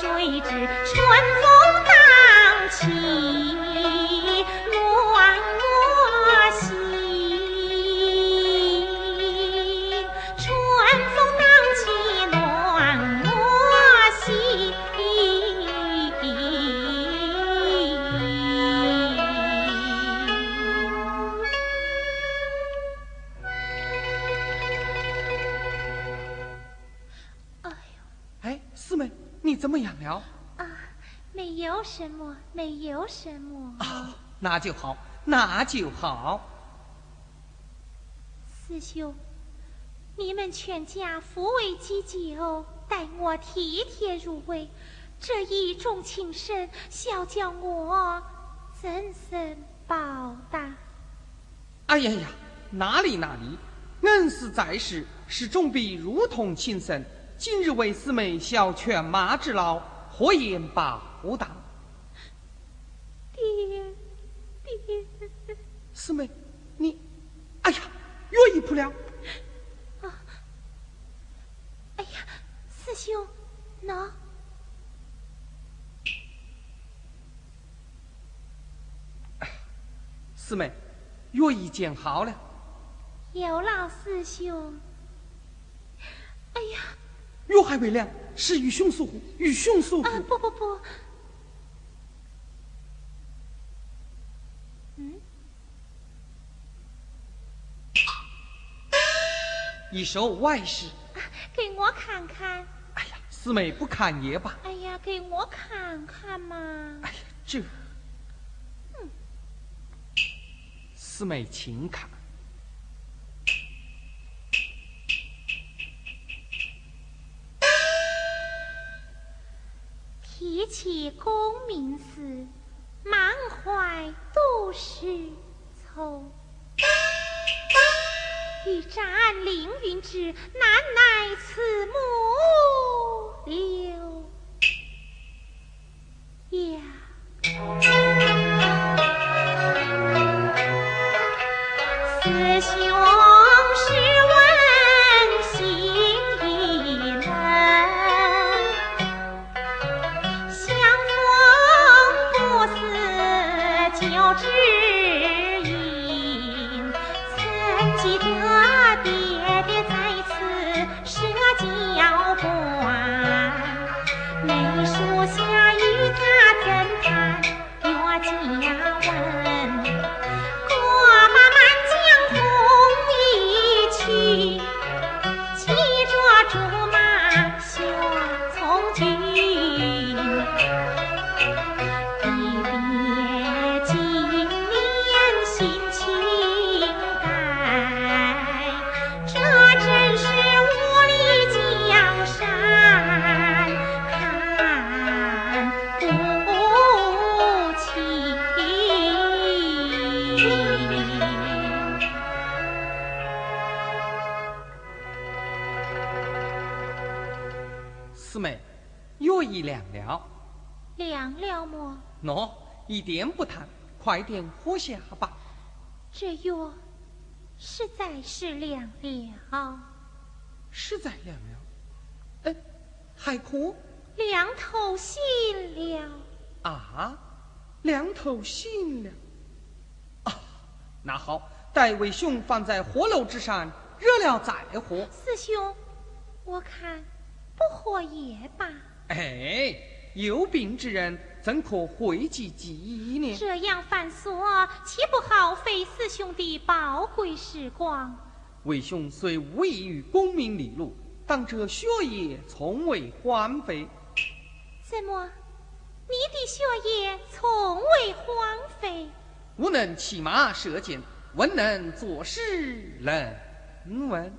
谁知春风荡起。那就好，那就好。师兄，你们全家扶危济救，待我体贴入微，这一种情深，小叫我怎生报答？哎呀呀，哪里哪里，恩师在世，是总比如同亲生。今日为师妹小犬马之劳，何言报答？师妹，你，哎呀，药一扑了！啊，哎呀，师兄，喏，师妹，药已煎好了。有老师兄。哎呀，药还未凉，是与熊疏与熊疏啊，不不不。一首外事，给我看看。哎呀，四妹不看也罢。哎呀，给我看看嘛。哎呀，这，嗯，四妹请看。提起功名时，满怀都是愁。欲斩凌云志，难奈慈母留喏，一点不烫，快点喝下吧。这药实在是凉了，实在凉了。哎，还哭？凉透心了。啊，凉透心了。啊，那好，待为兄放在火炉之上，热了再喝。师兄，我看不喝也罢。哎，有病之人。怎可讳疾忌医呢？这样繁琐，岂不耗费师兄的宝贵时光？为兄虽无异于功名利禄，但这学业从未荒废。怎么，你的学业从未荒废？吾能骑马射箭，文能作诗能文。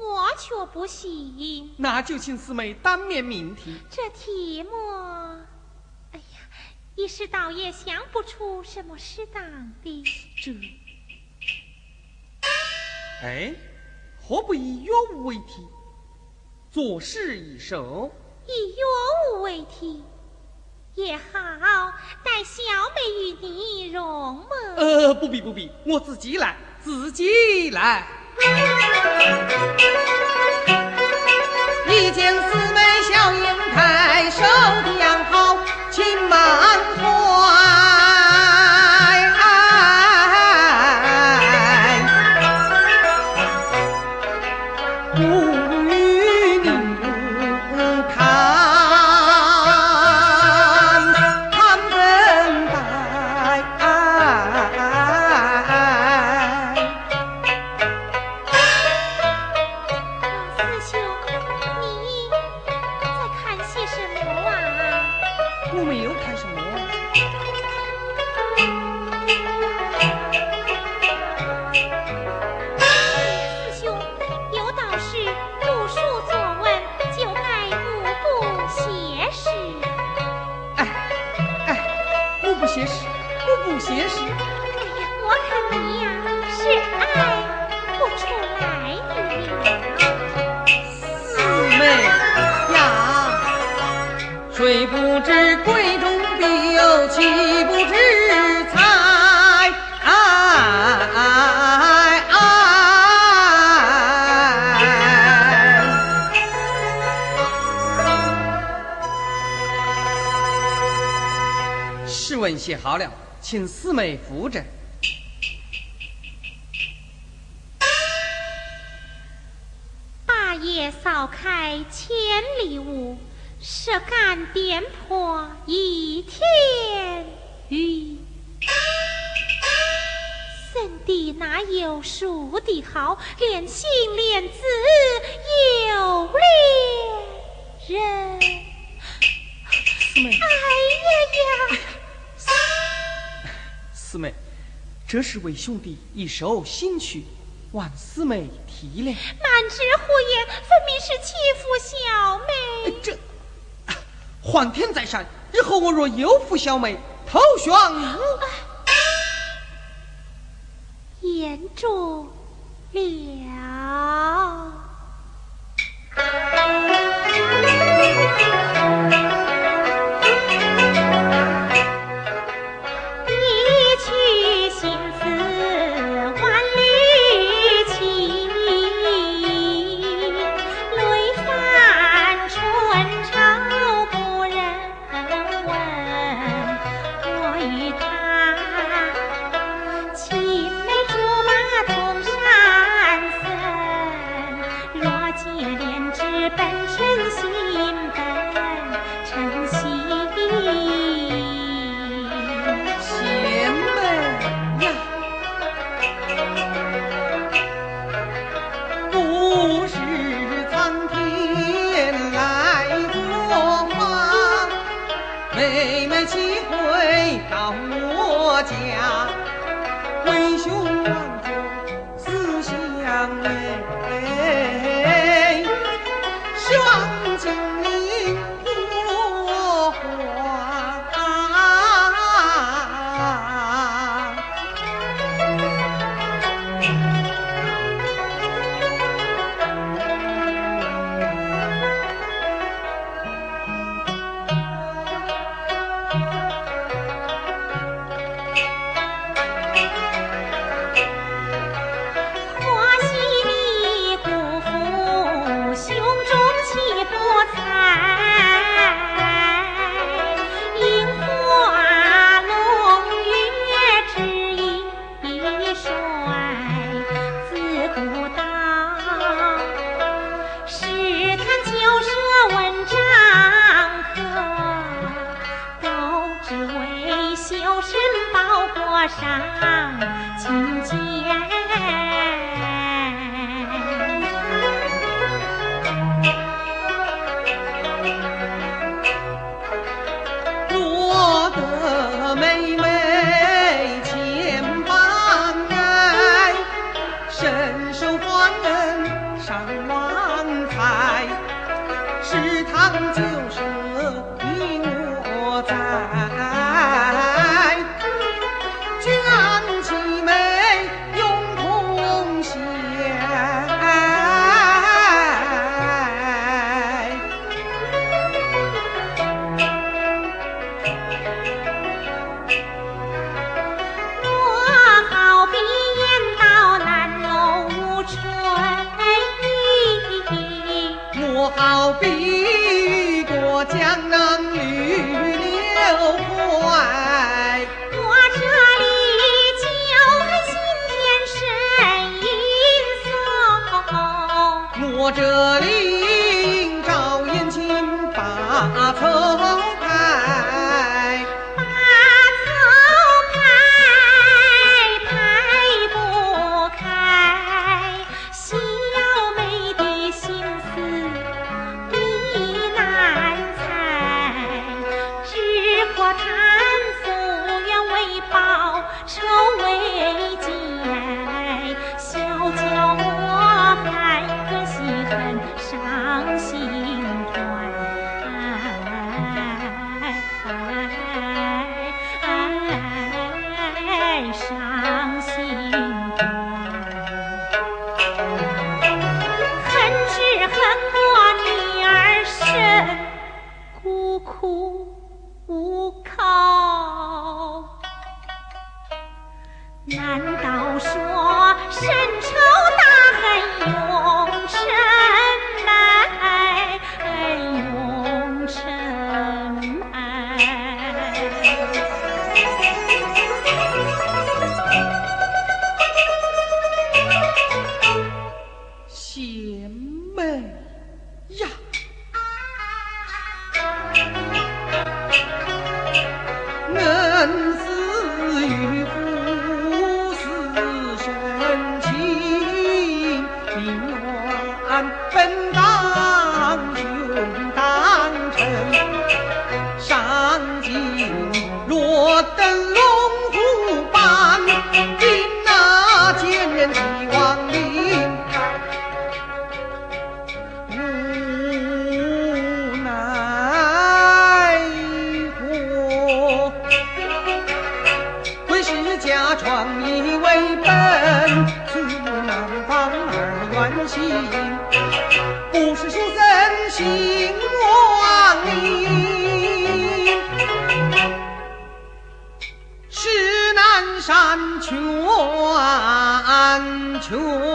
我却不信。那就请师妹当面命题。这题目。哎呀一时倒也想不出什么适当的。这，哎，何不以乐舞为题，作诗一首？以乐舞为题也好，待小妹与你容盟。呃，不必不必，我自己来，自己来。一见四妹笑迎开，手的养好，亲妈写好了，请四妹扶着。八爷扫开千里雾，射干颠破一天雨。怎地哪有数的好，连心连字有连人？妹，这是为兄弟一首新曲，望四妹体谅。满纸胡言，分明是欺负小妹。这，皇天在上，日后我若有负小妹，投降言中了。是他们这里伤心。出。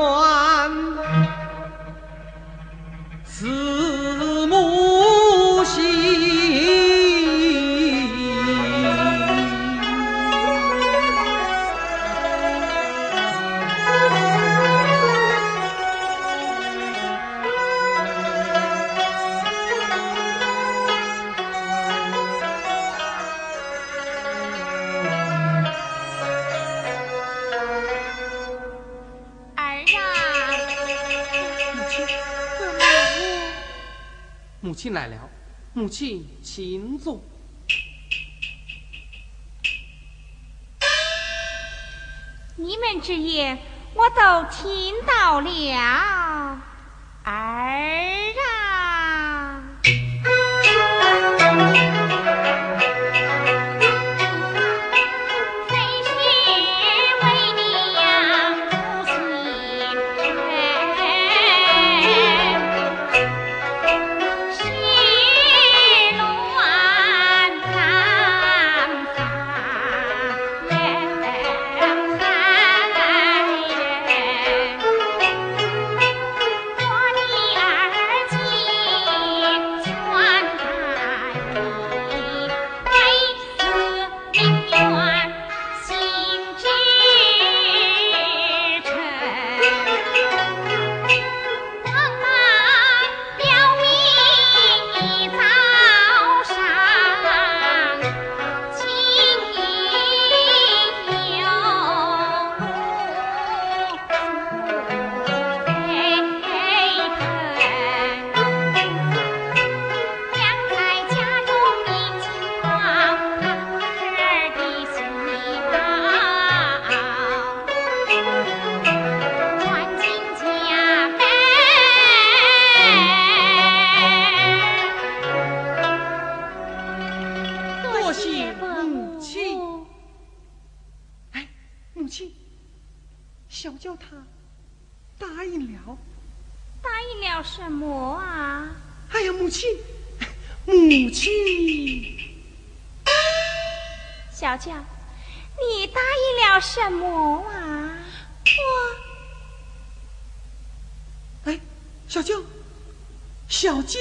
母亲来了，母亲请坐。你们之言我都听到了，儿。他答应了，答应了什么啊？哎呀，母亲，母亲，小将，你答应了什么啊？我，哎，小叫，小叫。